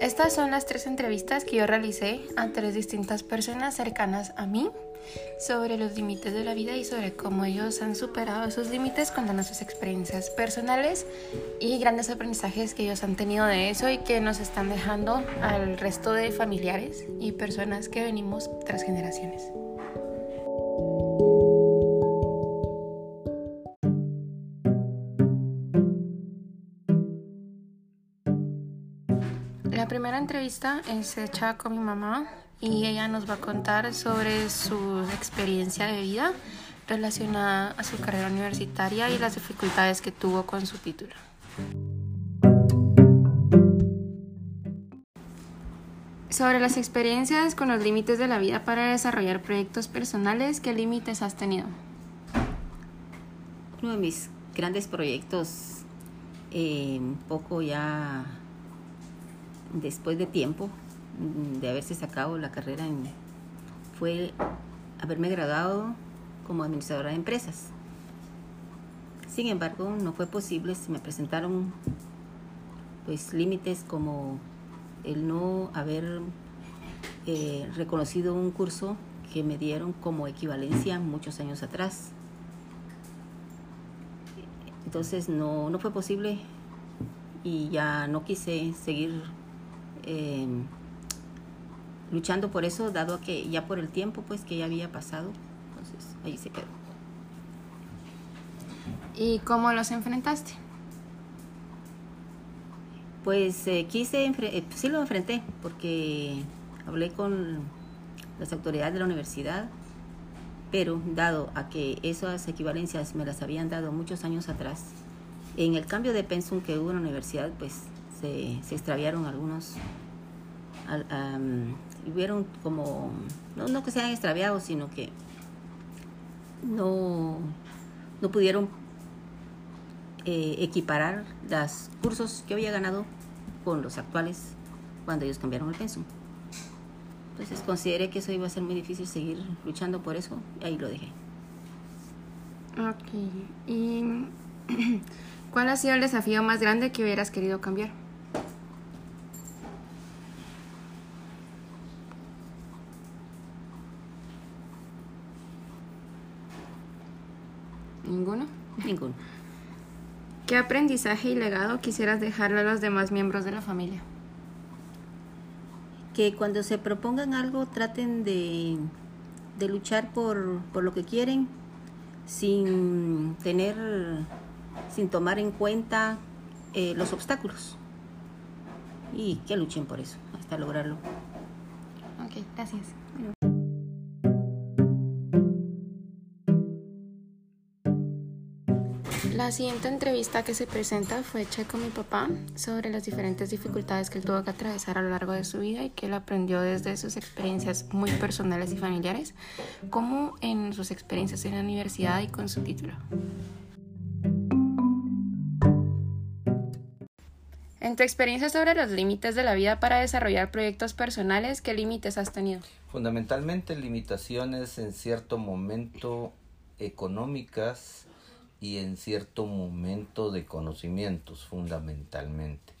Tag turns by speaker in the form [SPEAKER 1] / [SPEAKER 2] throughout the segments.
[SPEAKER 1] Estas son las tres entrevistas que yo realicé a tres distintas personas cercanas a mí sobre los límites de la vida y sobre cómo ellos han superado esos límites contando sus experiencias personales y grandes aprendizajes que ellos han tenido de eso y que nos están dejando al resto de familiares y personas que venimos tras generaciones. Entrevista es hecha con mi mamá y ella nos va a contar sobre su experiencia de vida relacionada a su carrera universitaria y las dificultades que tuvo con su título. Sobre las experiencias con los límites de la vida para desarrollar proyectos personales, ¿qué límites has tenido?
[SPEAKER 2] Uno de mis grandes proyectos, eh, un poco ya después de tiempo de haberse sacado la carrera, en, fue haberme graduado como administradora de empresas. Sin embargo, no fue posible, se me presentaron pues límites como el no haber eh, reconocido un curso que me dieron como equivalencia muchos años atrás. Entonces no, no fue posible y ya no quise seguir eh, luchando por eso, dado a que ya por el tiempo pues que ya había pasado, entonces ahí se quedó.
[SPEAKER 1] ¿Y cómo los enfrentaste?
[SPEAKER 2] Pues eh, quise, eh, sí lo enfrenté, porque hablé con las autoridades de la universidad, pero dado a que esas equivalencias me las habían dado muchos años atrás, en el cambio de pensum que hubo en la universidad, pues se, se extraviaron algunos, um, hubieron como, no, no que se hayan extraviado, sino que no, no pudieron eh, equiparar los cursos que había ganado con los actuales cuando ellos cambiaron el pensum. Entonces consideré que eso iba a ser muy difícil seguir luchando por eso y ahí lo dejé.
[SPEAKER 1] Ok. ¿Y cuál ha sido el desafío más grande que hubieras querido cambiar? ¿Ninguno?
[SPEAKER 2] Ninguno.
[SPEAKER 1] ¿Qué aprendizaje y legado quisieras dejarle a los demás miembros de la familia?
[SPEAKER 2] Que cuando se propongan algo traten de, de luchar por, por lo que quieren sin tener, sin tomar en cuenta eh, los obstáculos. Y que luchen por eso, hasta lograrlo.
[SPEAKER 1] Ok, gracias. La siguiente entrevista que se presenta fue hecha con mi papá sobre las diferentes dificultades que él tuvo que atravesar a lo largo de su vida y que él aprendió desde sus experiencias muy personales y familiares, como en sus experiencias en la universidad y con su título. En tu experiencia sobre los límites de la vida para desarrollar proyectos personales, ¿qué límites has tenido?
[SPEAKER 3] Fundamentalmente limitaciones en cierto momento económicas y en cierto momento de conocimientos fundamentalmente.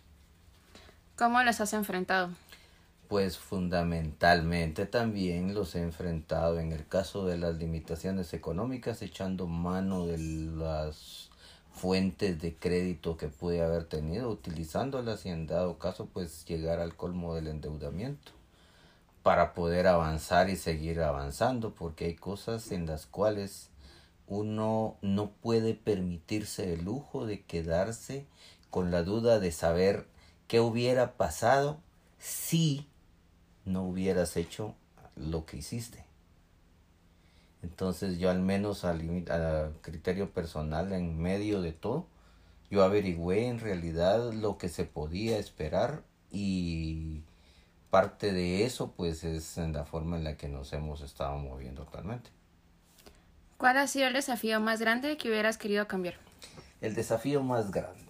[SPEAKER 1] ¿Cómo los has enfrentado?
[SPEAKER 3] Pues fundamentalmente también los he enfrentado en el caso de las limitaciones económicas echando mano de las fuentes de crédito que pude haber tenido utilizándolas y en dado caso pues llegar al colmo del endeudamiento para poder avanzar y seguir avanzando porque hay cosas en las cuales uno no puede permitirse el lujo de quedarse con la duda de saber qué hubiera pasado si no hubieras hecho lo que hiciste. Entonces yo al menos a, criterio personal en medio de todo, yo averigüé en realidad lo que se podía esperar y parte de eso pues es en la forma en la que nos hemos estado moviendo actualmente.
[SPEAKER 1] ¿Cuál ha sido el desafío más grande que hubieras querido cambiar?
[SPEAKER 3] El desafío más grande.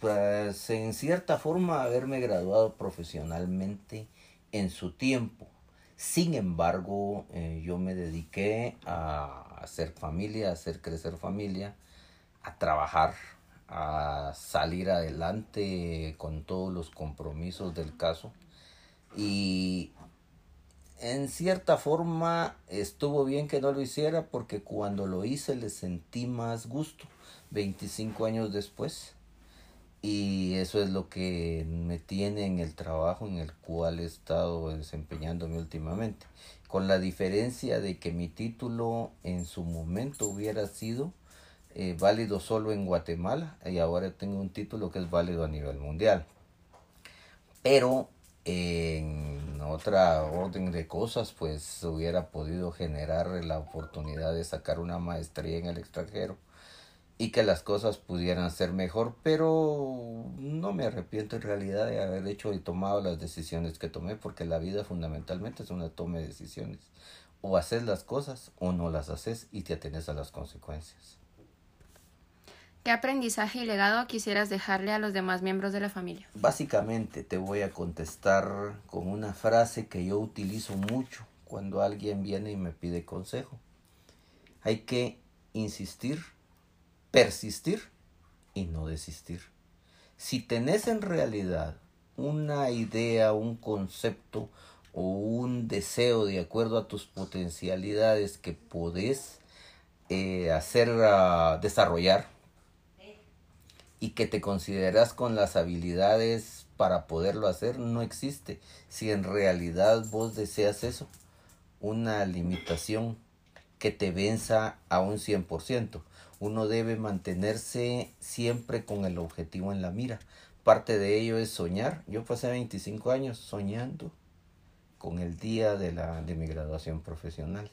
[SPEAKER 3] Pues en cierta forma haberme graduado profesionalmente en su tiempo. Sin embargo, eh, yo me dediqué a hacer familia, a hacer crecer familia, a trabajar, a salir adelante con todos los compromisos del caso Y en cierta forma estuvo bien que no lo hiciera porque cuando lo hice le sentí más gusto 25 años después. Y eso es lo que me tiene en el trabajo en el cual he estado desempeñándome últimamente. Con la diferencia de que mi título en su momento hubiera sido eh, válido solo en Guatemala y ahora tengo un título que es válido a nivel mundial. Pero en otra orden de cosas, pues hubiera podido generar la oportunidad de sacar una maestría en el extranjero y que las cosas pudieran ser mejor, pero no me arrepiento en realidad de haber hecho y tomado las decisiones que tomé, porque la vida fundamentalmente es una toma de decisiones. O haces las cosas o no las haces y te atenes a las consecuencias.
[SPEAKER 1] ¿Qué aprendizaje y legado quisieras dejarle a los demás miembros de la familia?
[SPEAKER 3] Básicamente te voy a contestar con una frase que yo utilizo mucho cuando alguien viene y me pide consejo. Hay que insistir, persistir y no desistir. Si tenés en realidad una idea, un concepto o un deseo de acuerdo a tus potencialidades que podés eh, hacer uh, desarrollar, y que te consideras con las habilidades para poderlo hacer no existe. Si en realidad vos deseas eso, una limitación que te venza a un 100%. Uno debe mantenerse siempre con el objetivo en la mira. Parte de ello es soñar. Yo pasé 25 años soñando con el día de, la, de mi graduación profesional.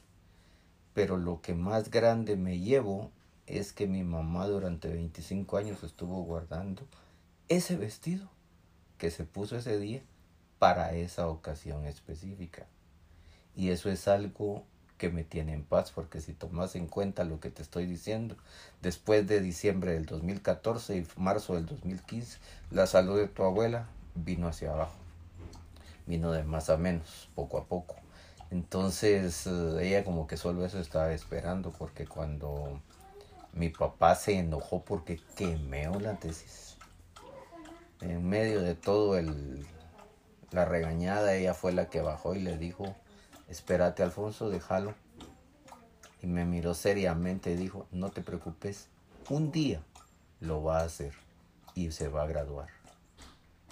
[SPEAKER 3] Pero lo que más grande me llevo es que mi mamá durante 25 años estuvo guardando ese vestido que se puso ese día para esa ocasión específica. Y eso es algo que me tiene en paz, porque si tomas en cuenta lo que te estoy diciendo, después de diciembre del 2014 y marzo del 2015, la salud de tu abuela vino hacia abajo, vino de más a menos, poco a poco. Entonces eh, ella como que solo eso estaba esperando, porque cuando mi papá se enojó porque quemeó la tesis. En medio de todo el, la regañada, ella fue la que bajó y le dijo, espérate Alfonso, déjalo. Y me miró seriamente y dijo, no te preocupes, un día lo va a hacer y se va a graduar.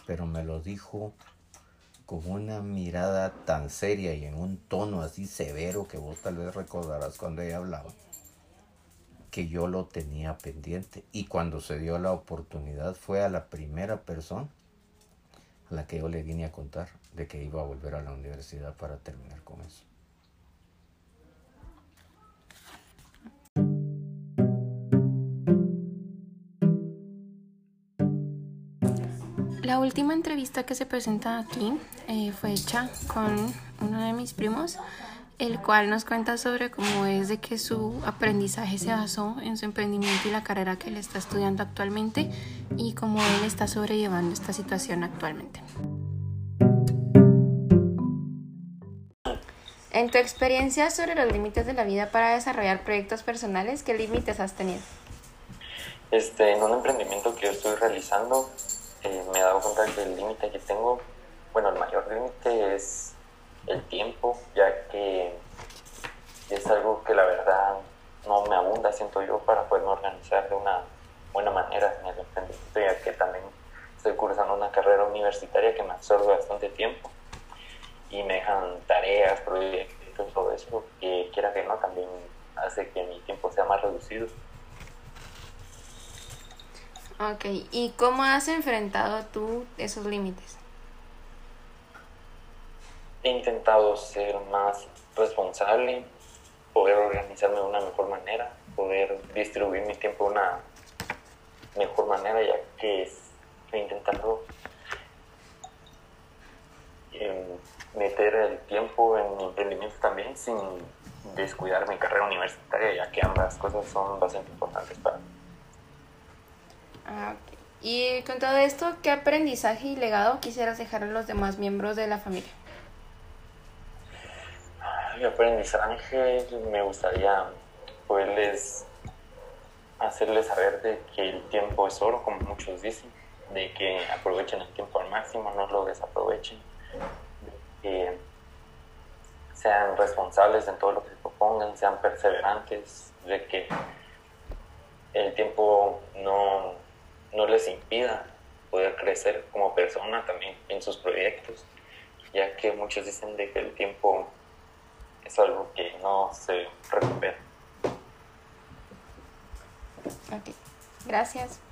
[SPEAKER 3] Pero me lo dijo con una mirada tan seria y en un tono así severo que vos tal vez recordarás cuando ella hablaba que yo lo tenía pendiente y cuando se dio la oportunidad fue a la primera persona a la que yo le vine a contar de que iba a volver a la universidad para terminar con eso.
[SPEAKER 1] La última entrevista que se presenta aquí eh, fue hecha con uno de mis primos el cual nos cuenta sobre cómo es de que su aprendizaje se basó en su emprendimiento y la carrera que él está estudiando actualmente y cómo él está sobrellevando esta situación actualmente. En tu experiencia sobre los límites de la vida para desarrollar proyectos personales, ¿qué límites has tenido?
[SPEAKER 4] Este, en un emprendimiento que yo estoy realizando, eh, me he dado cuenta que el límite que tengo, bueno, el mayor límite es el tiempo, ya que es algo que la verdad no me abunda, siento yo, para poderme organizar de una buena manera en el emprendimiento, ya que también estoy cursando una carrera universitaria que me absorbe bastante tiempo y me dejan tareas, proyectos, todo eso, que quiera que no, también hace que mi tiempo sea más reducido.
[SPEAKER 1] Ok, ¿y cómo has enfrentado tú esos límites?
[SPEAKER 4] he intentado ser más responsable, poder organizarme de una mejor manera, poder distribuir mi tiempo de una mejor manera, ya que he intentado em, meter el tiempo en mi emprendimiento también sin descuidar mi carrera universitaria, ya que ambas cosas son bastante importantes para mí.
[SPEAKER 1] Ah, y con todo esto, ¿qué aprendizaje y legado quisieras dejar a los demás miembros de la familia?
[SPEAKER 4] Mi aprendizaje me gustaría poderles hacerles saber de que el tiempo es oro, como muchos dicen, de que aprovechen el tiempo al máximo, no lo desaprovechen, sean responsables en todo lo que propongan, sean perseverantes, de que el tiempo no, no les impida poder crecer como persona también en sus proyectos, ya que muchos dicen de que el tiempo es algo que no se recupera.
[SPEAKER 1] Ok, gracias.